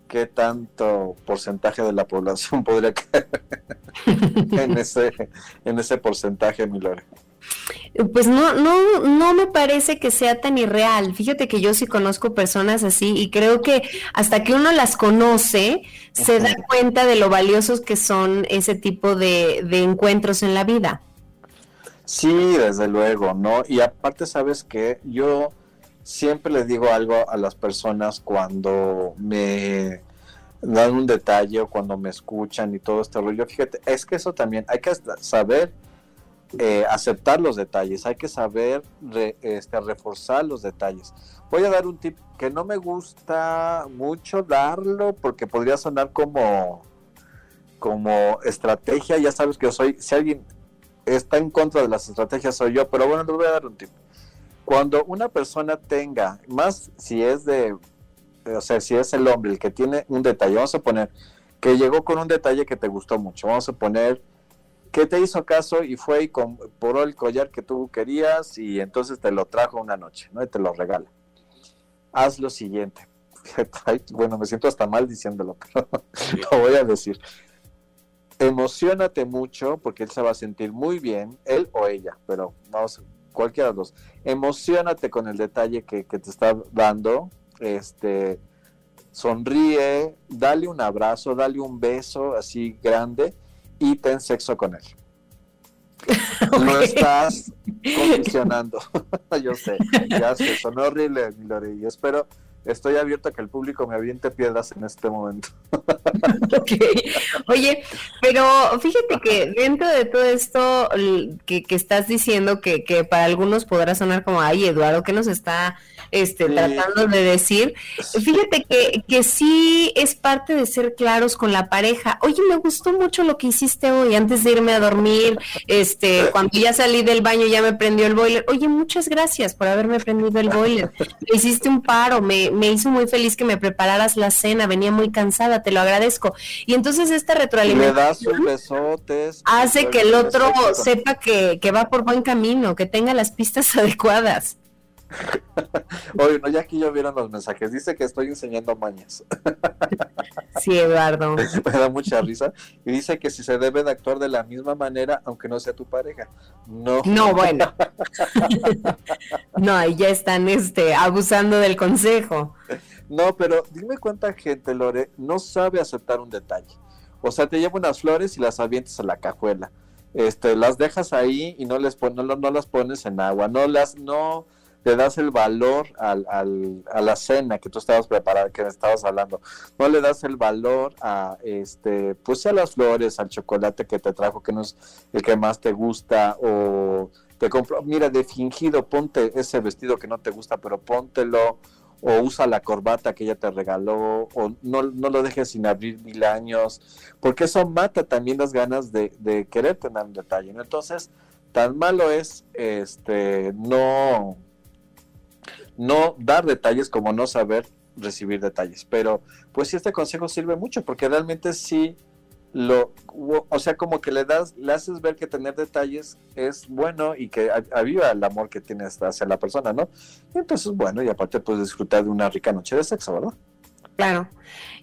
qué tanto porcentaje de la población [laughs] podría caer [laughs] en ese, en ese porcentaje, mi Lore. Pues no, no, no me parece que sea tan irreal. Fíjate que yo sí conozco personas así y creo que hasta que uno las conoce, se da cuenta de lo valiosos que son ese tipo de, de encuentros en la vida. Sí, desde luego, ¿no? Y aparte, sabes que yo siempre le digo algo a las personas cuando me dan un detalle o cuando me escuchan y todo este rollo. Fíjate, es que eso también hay que saber eh, aceptar los detalles, hay que saber este, reforzar los detalles. Voy a dar un tip que no me gusta mucho darlo porque podría sonar como, como estrategia. Ya sabes que yo soy, si alguien está en contra de las estrategias soy yo, pero bueno, les voy a dar un tip. Cuando una persona tenga, más si es de, o sea, si es el hombre el que tiene un detalle, vamos a poner que llegó con un detalle que te gustó mucho, vamos a poner que te hizo caso y fue y compró el collar que tú querías y entonces te lo trajo una noche, ¿no? Y te lo regala. Haz lo siguiente. [laughs] bueno, me siento hasta mal diciéndolo, [laughs] pero lo voy a decir. Emocionate mucho porque él se va a sentir muy bien, él o ella, pero vamos, cualquiera de los dos. Emocionate con el detalle que, que te está dando, este, sonríe, dale un abrazo, dale un beso así grande y ten sexo con él. [laughs] No estás condicionando. [laughs] Yo sé, ya sé, sonó horrible, Lore, y espero, estoy abierto a que el público me aviente piedras en este momento. [laughs] Oye, pero fíjate que dentro de todo esto que, estás diciendo, que, que, para algunos podrá sonar como, ay, Eduardo, ¿qué nos está este, tratando de decir. Fíjate que, que sí es parte de ser claros con la pareja. Oye, me gustó mucho lo que hiciste hoy antes de irme a dormir, este, cuando ya salí del baño ya me prendió el boiler. Oye, muchas gracias por haberme prendido el boiler. Me hiciste un paro, me, me hizo muy feliz que me prepararas la cena, venía muy cansada, te lo agradezco. Y entonces esta retroalimentación hace que el otro sepa que, que va por buen camino, que tenga las pistas [laughs] adecuadas. [laughs] Oye, no, ya aquí ya vieron los mensajes. Dice que estoy enseñando mañas. [laughs] Sí, Eduardo. [laughs] Me da mucha risa. Y dice que si se debe de actuar de la misma manera, aunque no sea tu pareja. No. No, bueno. no, ahí ya están este, abusando del consejo. No, pero dime cuánta gente, Lore, no sabe aceptar un detalle. O sea, te lleva unas flores y las avientas a la cajuela. Este, las dejas ahí y no les no, no las pones en agua, no las, no, le das el valor al, al, a la cena que tú estabas preparando, que estabas hablando, no le das el valor a este, pues a las flores, al chocolate que te trajo, que no es el que más te gusta, o te compro, mira, de fingido, ponte ese vestido que no te gusta, pero póntelo, o usa la corbata que ella te regaló, o no, no lo dejes sin abrir mil años, porque eso mata también las ganas de, de querer tener un detalle, Entonces, tan malo es este no no dar detalles como no saber recibir detalles. Pero pues sí, este consejo sirve mucho porque realmente sí lo, o sea, como que le das, le haces ver que tener detalles es bueno y que aviva el amor que tienes hacia la persona, ¿no? entonces, bueno, y aparte puedes disfrutar de una rica noche de sexo, ¿verdad? Claro.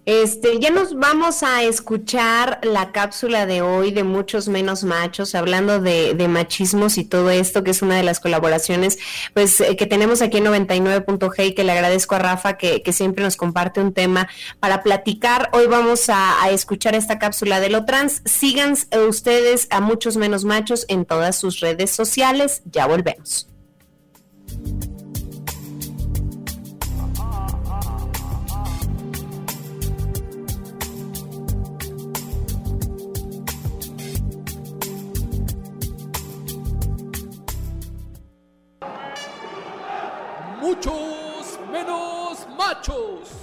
Este, ya nos vamos a escuchar la cápsula de hoy de muchos menos machos, hablando de, machismos y todo esto, que es una de las colaboraciones, pues, eh, que tenemos aquí en 99.g y que le agradezco a Rafa que, siempre nos comparte un tema para platicar. Hoy vamos a, a escuchar esta cápsula de lo trans. Sigan ustedes a muchos menos machos en todas sus redes sociales. Ya volvemos. Menos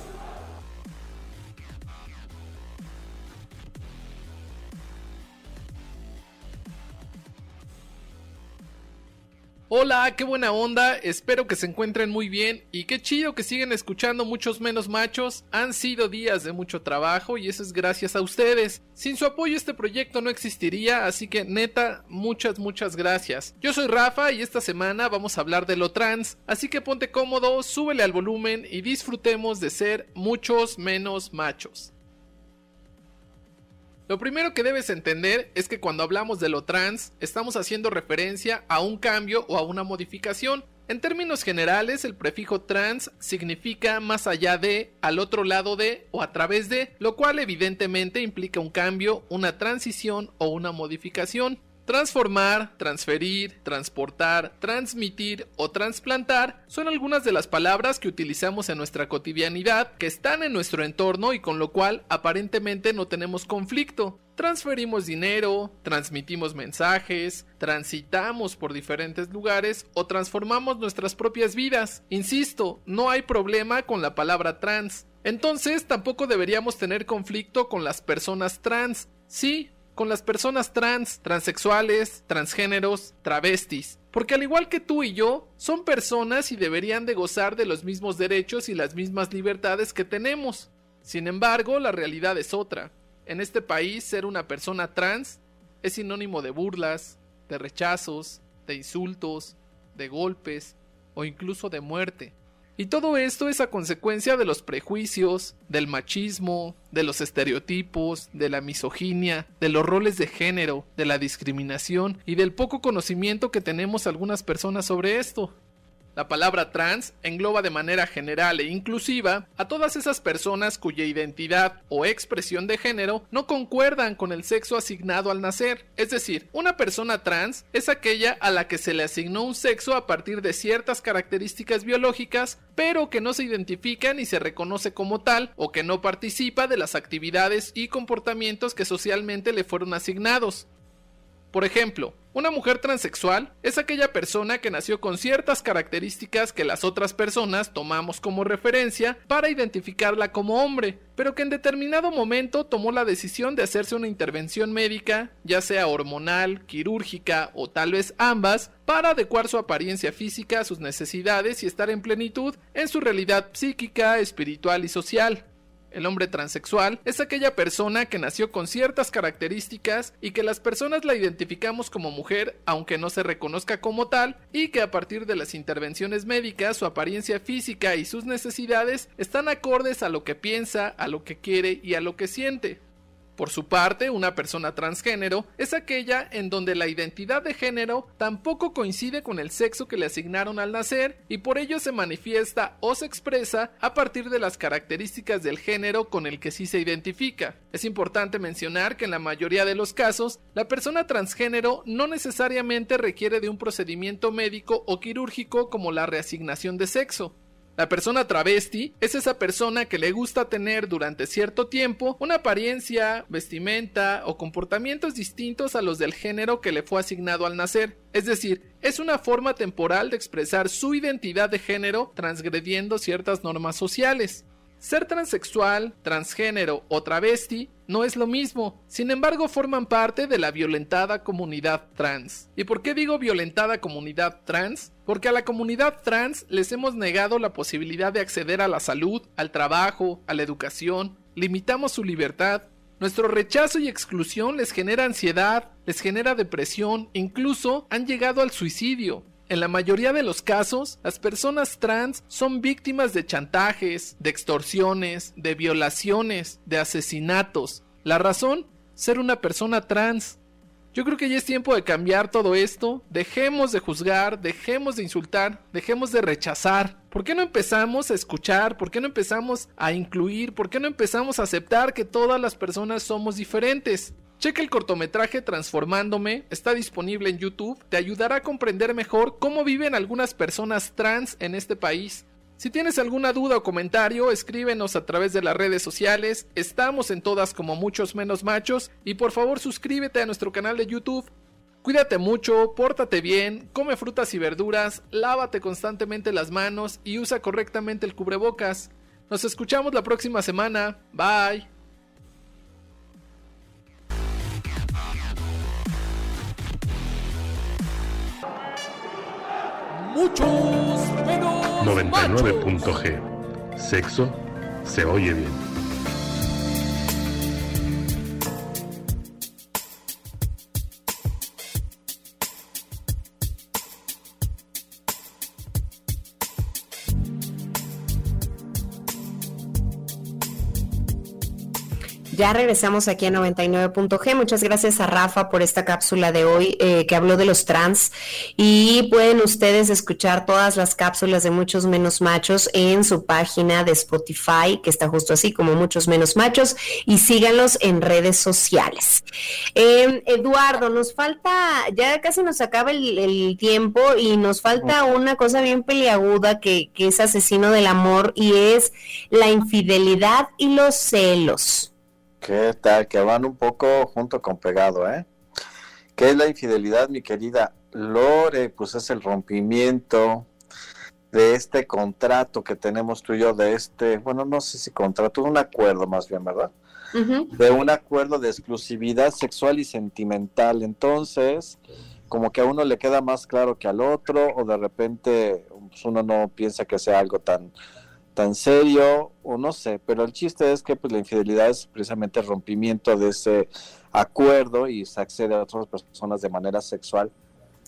Hola, qué buena onda, espero que se encuentren muy bien y qué chido que siguen escuchando muchos menos machos. Han sido días de mucho trabajo y eso es gracias a ustedes. Sin su apoyo este proyecto no existiría, así que neta, muchas, muchas gracias. Yo soy Rafa y esta semana vamos a hablar de lo trans, así que ponte cómodo, súbele al volumen y disfrutemos de ser muchos menos machos. Lo primero que debes entender es que cuando hablamos de lo trans, estamos haciendo referencia a un cambio o a una modificación. En términos generales, el prefijo trans significa más allá de, al otro lado de o a través de, lo cual evidentemente implica un cambio, una transición o una modificación. Transformar, transferir, transportar, transmitir o transplantar son algunas de las palabras que utilizamos en nuestra cotidianidad, que están en nuestro entorno y con lo cual aparentemente no tenemos conflicto. Transferimos dinero, transmitimos mensajes, transitamos por diferentes lugares o transformamos nuestras propias vidas. Insisto, no hay problema con la palabra trans. Entonces tampoco deberíamos tener conflicto con las personas trans. Sí, con las personas trans, transexuales, transgéneros, travestis. Porque al igual que tú y yo, son personas y deberían de gozar de los mismos derechos y las mismas libertades que tenemos. Sin embargo, la realidad es otra. En este país, ser una persona trans es sinónimo de burlas, de rechazos, de insultos, de golpes o incluso de muerte. Y todo esto es a consecuencia de los prejuicios, del machismo, de los estereotipos, de la misoginia, de los roles de género, de la discriminación y del poco conocimiento que tenemos algunas personas sobre esto. La palabra trans engloba de manera general e inclusiva a todas esas personas cuya identidad o expresión de género no concuerdan con el sexo asignado al nacer. Es decir, una persona trans es aquella a la que se le asignó un sexo a partir de ciertas características biológicas, pero que no se identifica ni se reconoce como tal o que no participa de las actividades y comportamientos que socialmente le fueron asignados. Por ejemplo, una mujer transexual es aquella persona que nació con ciertas características que las otras personas tomamos como referencia para identificarla como hombre, pero que en determinado momento tomó la decisión de hacerse una intervención médica, ya sea hormonal, quirúrgica o tal vez ambas, para adecuar su apariencia física a sus necesidades y estar en plenitud en su realidad psíquica, espiritual y social. El hombre transexual es aquella persona que nació con ciertas características y que las personas la identificamos como mujer aunque no se reconozca como tal y que a partir de las intervenciones médicas su apariencia física y sus necesidades están acordes a lo que piensa, a lo que quiere y a lo que siente. Por su parte, una persona transgénero es aquella en donde la identidad de género tampoco coincide con el sexo que le asignaron al nacer y por ello se manifiesta o se expresa a partir de las características del género con el que sí se identifica. Es importante mencionar que en la mayoría de los casos, la persona transgénero no necesariamente requiere de un procedimiento médico o quirúrgico como la reasignación de sexo. La persona travesti es esa persona que le gusta tener durante cierto tiempo una apariencia, vestimenta o comportamientos distintos a los del género que le fue asignado al nacer. Es decir, es una forma temporal de expresar su identidad de género transgrediendo ciertas normas sociales. Ser transexual, transgénero o travesti no es lo mismo, sin embargo forman parte de la violentada comunidad trans. ¿Y por qué digo violentada comunidad trans? Porque a la comunidad trans les hemos negado la posibilidad de acceder a la salud, al trabajo, a la educación, limitamos su libertad, nuestro rechazo y exclusión les genera ansiedad, les genera depresión, incluso han llegado al suicidio. En la mayoría de los casos, las personas trans son víctimas de chantajes, de extorsiones, de violaciones, de asesinatos. La razón, ser una persona trans. Yo creo que ya es tiempo de cambiar todo esto. Dejemos de juzgar, dejemos de insultar, dejemos de rechazar. ¿Por qué no empezamos a escuchar? ¿Por qué no empezamos a incluir? ¿Por qué no empezamos a aceptar que todas las personas somos diferentes? Checa el cortometraje Transformándome, está disponible en YouTube, te ayudará a comprender mejor cómo viven algunas personas trans en este país. Si tienes alguna duda o comentario, escríbenos a través de las redes sociales, estamos en todas como muchos menos machos y por favor suscríbete a nuestro canal de YouTube. Cuídate mucho, pórtate bien, come frutas y verduras, lávate constantemente las manos y usa correctamente el cubrebocas. Nos escuchamos la próxima semana. Bye. Muchos menos 99.g. Sexo se oye bien. Ya regresamos aquí a 99.g. Muchas gracias a Rafa por esta cápsula de hoy eh, que habló de los trans. Y pueden ustedes escuchar todas las cápsulas de Muchos Menos Machos en su página de Spotify, que está justo así como Muchos Menos Machos. Y síganlos en redes sociales. Em, Eduardo, nos falta, ya casi nos acaba el, tiempo y nos falta una cosa bien peliaguda que, que es asesino del amor y es la infidelidad y los celos. ¿Qué tal? Que van un poco junto con pegado, ¿eh? ¿Qué es la infidelidad, mi querida Lore? Pues es el rompimiento de este contrato que tenemos tú y yo, de este, bueno, no sé si contrato, un acuerdo más bien, ¿verdad? De un acuerdo de exclusividad sexual y sentimental. Entonces, como que a uno le queda más claro que al otro, o de repente pues, uno no piensa que sea algo tan tan serio o no sé, pero el chiste es que pues la infidelidad es precisamente el rompimiento de ese acuerdo y se accede a otras personas de manera sexual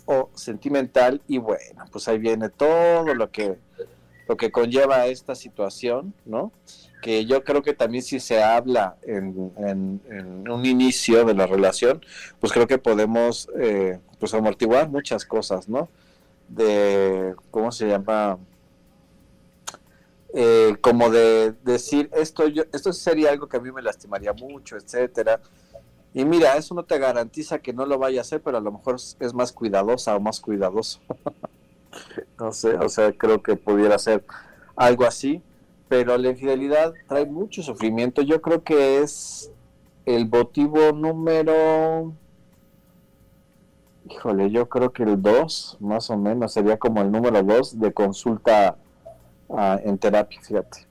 o sentimental y bueno, pues ahí viene todo lo que lo que conlleva esta situación, ¿no? Que yo creo que también si se habla en, en, un inicio de la relación, pues creo que podemos eh, pues amortiguar muchas cosas, ¿no? De, ¿cómo se llama? Eh, como de decir esto yo, esto sería algo que a mí me lastimaría mucho, etcétera. Y mira, eso no te garantiza que no lo vaya a hacer, pero a lo mejor es más cuidadosa o más cuidadoso. [laughs] no sé, o sea, creo que pudiera ser algo así, pero la infidelidad trae mucho sufrimiento. Yo creo que es el motivo número Híjole, yo creo que el 2, más o menos, sería como el número 2 de consulta en terapia, fíjate.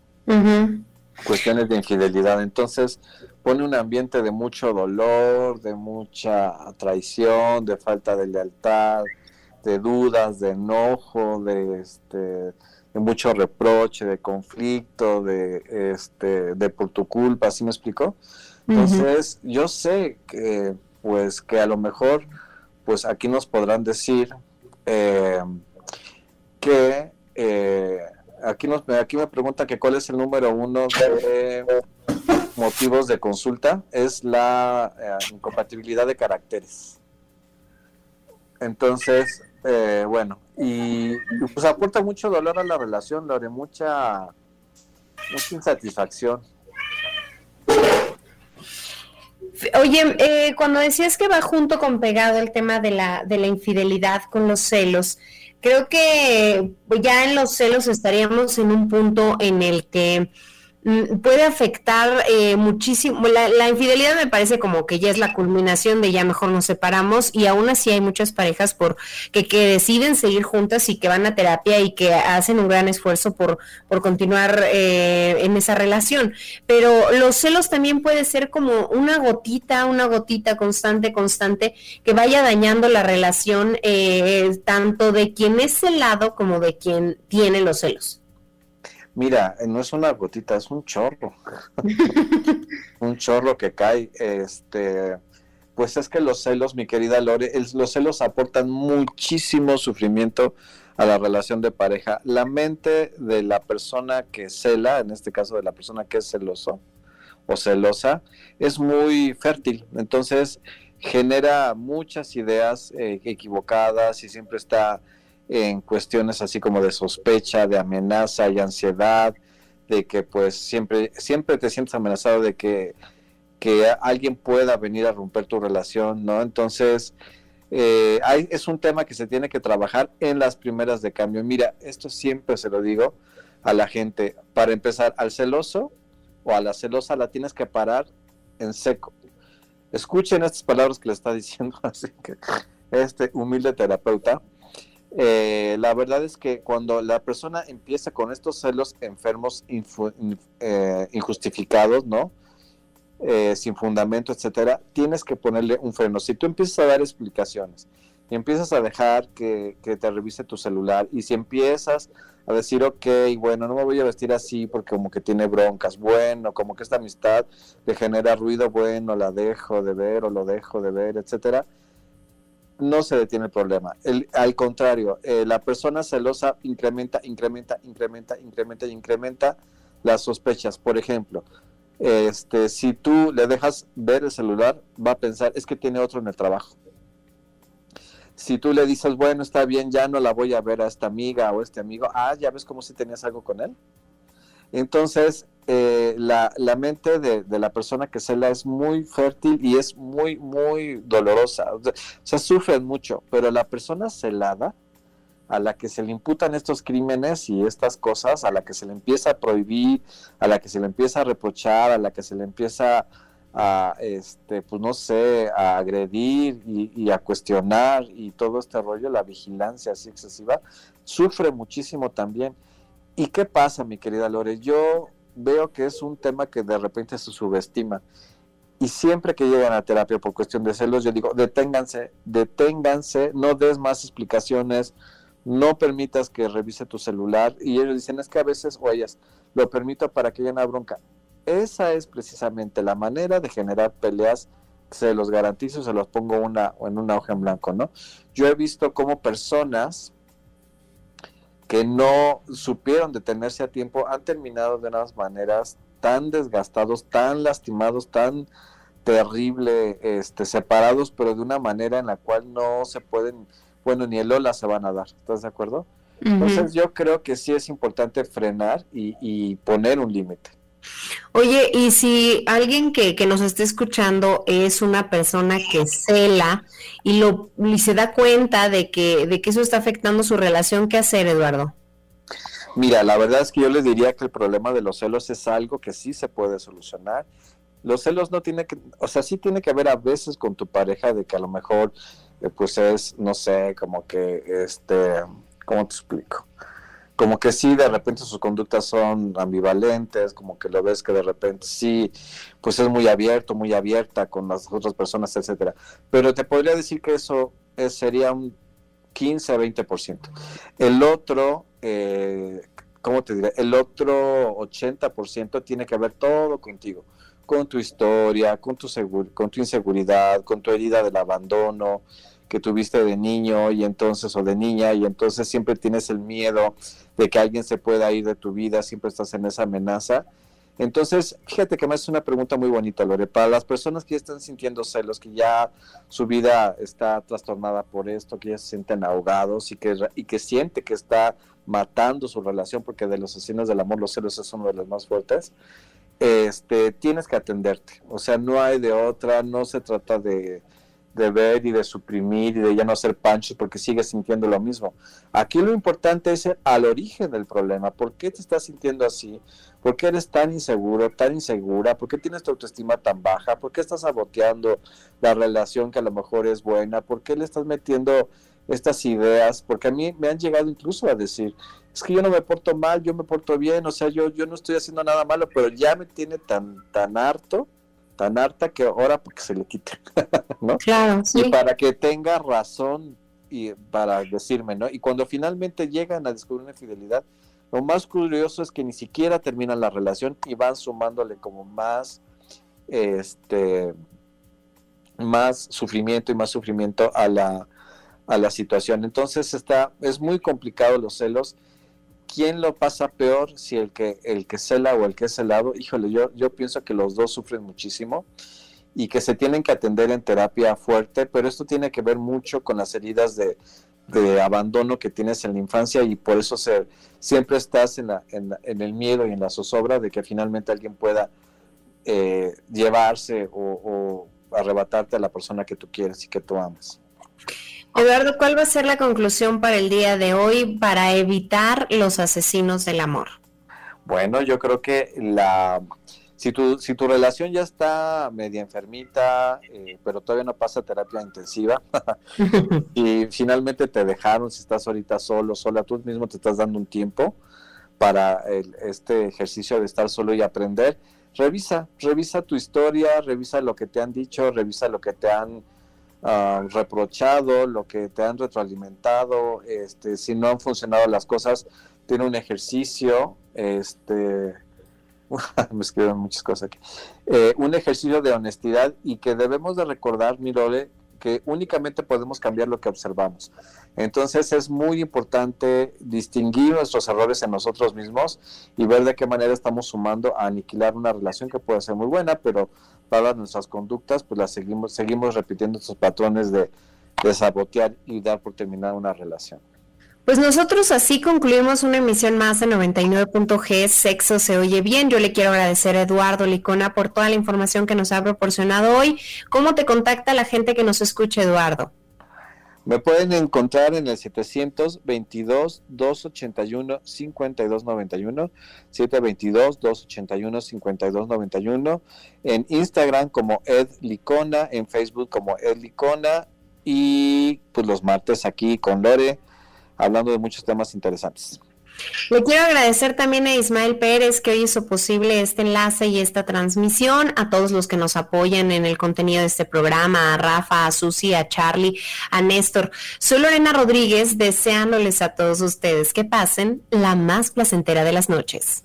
Cuestiones de infidelidad. Entonces pone un ambiente de mucho dolor, de mucha traición, de falta de lealtad, de dudas, de enojo, de este de mucho reproche, de conflicto, de este de por tu culpa, ¿sí me explicó? Entonces, yo sé que pues que a lo mejor pues aquí nos podrán decir eh, que eh, aquí, nos, aquí me pregunta que cuál es el número uno de motivos de consulta. Es la eh, incompatibilidad de caracteres. Entonces, eh, bueno, y, pues aporta mucho dolor a la relación, Lore, mucha, mucha insatisfacción. Oye, eh, cuando decías que va junto con pegado el tema de la, de la infidelidad con los celos, creo que ya en los celos estaríamos en un punto en el que puede afectar eh, muchísimo. La, infidelidad me parece como que ya es la culminación de ya mejor nos separamos y aún así hay muchas parejas por que, que deciden seguir juntas y que van a terapia y que hacen un gran esfuerzo por, por continuar eh, en esa relación. Pero los celos también puede ser como una gotita, una gotita constante, constante, que vaya dañando la relación eh, tanto de quien es celado como de quien tiene los celos. Mira, no es una gotita, es un chorro. [laughs] un chorro que cae. Este, pues es que los celos, mi querida Lore, los celos aportan muchísimo sufrimiento a la relación de pareja. La mente de la persona que cela, en este caso de la persona que es celoso o celosa, es muy fértil. Entonces genera muchas ideas eh, equivocadas y siempre está en cuestiones así como de sospecha, de amenaza y ansiedad, de que pues siempre, siempre te sientes amenazado de que, que alguien pueda venir a romper tu relación, ¿no? Entonces, eh, hay, es un tema que se tiene que trabajar en las primeras de cambio. Mira, esto siempre se lo digo a la gente. Para empezar, al celoso o a la celosa la tienes que parar en seco. Escuchen estas palabras que le está diciendo [laughs] así que este humilde terapeuta eh, la verdad es que cuando la persona empieza con estos celos enfermos eh, injustificados, ¿no? Eh, sin fundamento, etcétera, tienes que ponerle un freno. Si tú empiezas a dar explicaciones, y empiezas a dejar que, te revise tu celular y si empiezas a decir, ok, bueno, no me voy a vestir así porque como que tiene broncas, bueno, como que esta amistad le genera ruido, bueno, la dejo de ver o lo dejo de ver, etcétera, no se detiene el problema. Al contrario, eh, la persona celosa incrementa, incrementa, incrementa, incrementa y incrementa las sospechas. Por ejemplo, este, si tú le dejas ver el celular, va a pensar, es que tiene otro en el trabajo si tú le dices, bueno, está bien, ya no la voy a ver a esta amiga o este amigo, ah, ya ves como si tenías algo con él. Entonces, eh, la, mente de, la persona que cela es muy fértil y es muy, muy dolorosa. O sea, sufren mucho, pero la persona celada, a la que se le imputan estos crímenes y estas cosas, a la que se le empieza a prohibir, a la que se le empieza a reprochar, a la que se le empieza a, este, pues no sé, a agredir y, a cuestionar y todo este rollo, la vigilancia así excesiva, sufre muchísimo también. ¿Y qué pasa, mi querida Lore? Yo veo que es un tema que de repente se subestima. Y siempre que llegan a terapia por cuestión de celos, yo digo, deténganse, deténganse, no des más explicaciones, no permitas que revise tu celular. Y ellos dicen, es que a veces, o ellas, lo permito para que haya una bronca esa es precisamente la manera de generar peleas, se los garantizo, se los pongo una, en una hoja en blanco, ¿no? Yo he visto como personas que no supieron detenerse a tiempo han terminado de unas maneras tan desgastados, tan lastimados, tan terrible, este, separados, pero de una manera en la cual no se pueden, bueno, ni el Lola se van a dar, ¿estás de acuerdo? Entonces yo creo que sí es importante frenar y poner un límite. Oye, y si alguien que, nos esté escuchando es una persona que cela y, lo, y se da cuenta de que, de que eso está afectando su relación, ¿qué hacer, Eduardo? Mira, la verdad es que yo les diría que el problema de los celos es algo que sí se puede solucionar. Los celos no tiene que, o sea, sí tiene que haber a veces con tu pareja de que a lo mejor, eh, pues es, no sé, como que, este, ¿cómo te explico? Como que sí, de repente sus conductas son ambivalentes, como que lo ves que de repente sí, pues es muy abierto, muy abierta con las otras personas, etcétera. Pero te podría decir que eso sería un 15 a 20%. El otro, eh, ¿cómo te diré? El otro 80% tiene que ver todo contigo, con tu historia, con tu, con tu inseguridad, con tu herida del abandono, que tuviste de niño y entonces o de niña y entonces siempre tienes el miedo de que alguien se pueda ir de tu vida, siempre estás en esa amenaza. Entonces, fíjate que me hace una pregunta muy bonita, Lore. Para las personas que ya están sintiendo celos, que ya su vida está trastornada por esto, que ya se sienten ahogados y que, y que siente que está matando su relación, porque de los asesinos del amor los celos es uno de los más fuertes, este, tienes que atenderte. O sea, no hay de otra, no se trata de, de ver y de suprimir y de ya no hacer panchos porque sigues sintiendo lo mismo. Aquí lo importante es ir al origen del problema. ¿Por qué te estás sintiendo así? ¿Por qué eres tan inseguro, tan insegura? ¿Por qué tienes tu autoestima tan baja? ¿Por qué estás saboteando la relación que a lo mejor es buena? ¿Por qué le estás metiendo estas ideas? Porque a mí me han llegado incluso a decir, es que yo no me porto mal, yo me porto bien, o sea, yo, yo no estoy haciendo nada malo, pero ya me tiene tan, tan harto tan harta que ahora porque se le quite, [laughs] ¿no? Claro, Y para que tenga razón y para decirme, ¿no? Y cuando finalmente llegan a descubrir una infidelidad, lo más curioso es que ni siquiera terminan la relación y van sumándole como más, este, más sufrimiento y más sufrimiento a la, a la situación. Entonces está, es muy complicado los celos ¿quién lo pasa peor? Si el que, el que cela o el que es celado. Híjole, yo, yo pienso que los dos sufren muchísimo y que se tienen que atender en terapia fuerte, pero esto tiene que ver mucho con las heridas de, abandono que tienes en la infancia y por eso se, siempre estás en, la, en, el miedo y en la zozobra de que finalmente alguien pueda eh, llevarse o, o arrebatarte a la persona que tú quieres y que tú amas. Eduardo, ¿cuál va a ser la conclusión para el día de hoy para evitar los asesinos del amor? Bueno, yo creo que la si tu, si tu relación ya está media enfermita, eh, pero todavía no pasa terapia intensiva, [laughs] y finalmente te dejaron, si estás ahorita solo, sola, tú mismo te estás dando un tiempo para este ejercicio de estar solo y aprender, revisa, revisa tu historia, revisa lo que te han dicho, revisa lo que te han ah, reprochado, lo que te han retroalimentado, este, si no han funcionado las cosas, tiene un ejercicio, este, [laughs] me escriben muchas cosas aquí, eh, un ejercicio de honestidad y que debemos de recordar, Mirole, que únicamente podemos cambiar lo que observamos. Entonces es muy importante distinguir nuestros errores en nosotros mismos y ver de qué manera estamos sumando a aniquilar una relación que puede ser muy buena, pero para nuestras conductas, pues las seguimos, seguimos repitiendo estos patrones de, sabotear y dar por terminar una relación. Pues nosotros así concluimos una emisión más de 99.g Sexo se oye bien. Yo le quiero agradecer a Eduardo Licona por toda la información que nos ha proporcionado hoy. ¿Cómo te contacta la gente que nos escucha, Eduardo? Me pueden encontrar en el 722-281-5291, 722-281-5291, en Instagram como Ed Licona, en Facebook como Ed Licona y pues los martes aquí con Lore hablando de muchos temas interesantes. Le quiero agradecer también a Ismael Pérez que hoy hizo posible este enlace y esta transmisión, a todos los que nos apoyan en el contenido de este programa, a Rafa, a Susi, a Charlie, a Néstor. Soy Lorena Rodríguez, deseándoles a todos ustedes que pasen la más placentera de las noches.